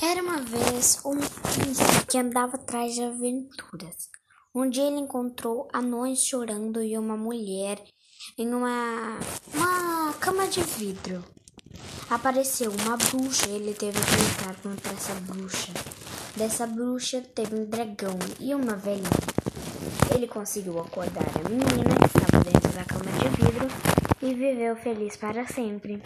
Era uma vez um príncipe que andava atrás de aventuras. Um dia ele encontrou anões chorando e uma mulher em uma, uma cama de vidro. Apareceu uma bruxa e ele teve que lutar contra essa bruxa. Dessa bruxa teve um dragão e uma velhinha. Ele conseguiu acordar a menina que estava dentro da cama de vidro e viveu feliz para sempre.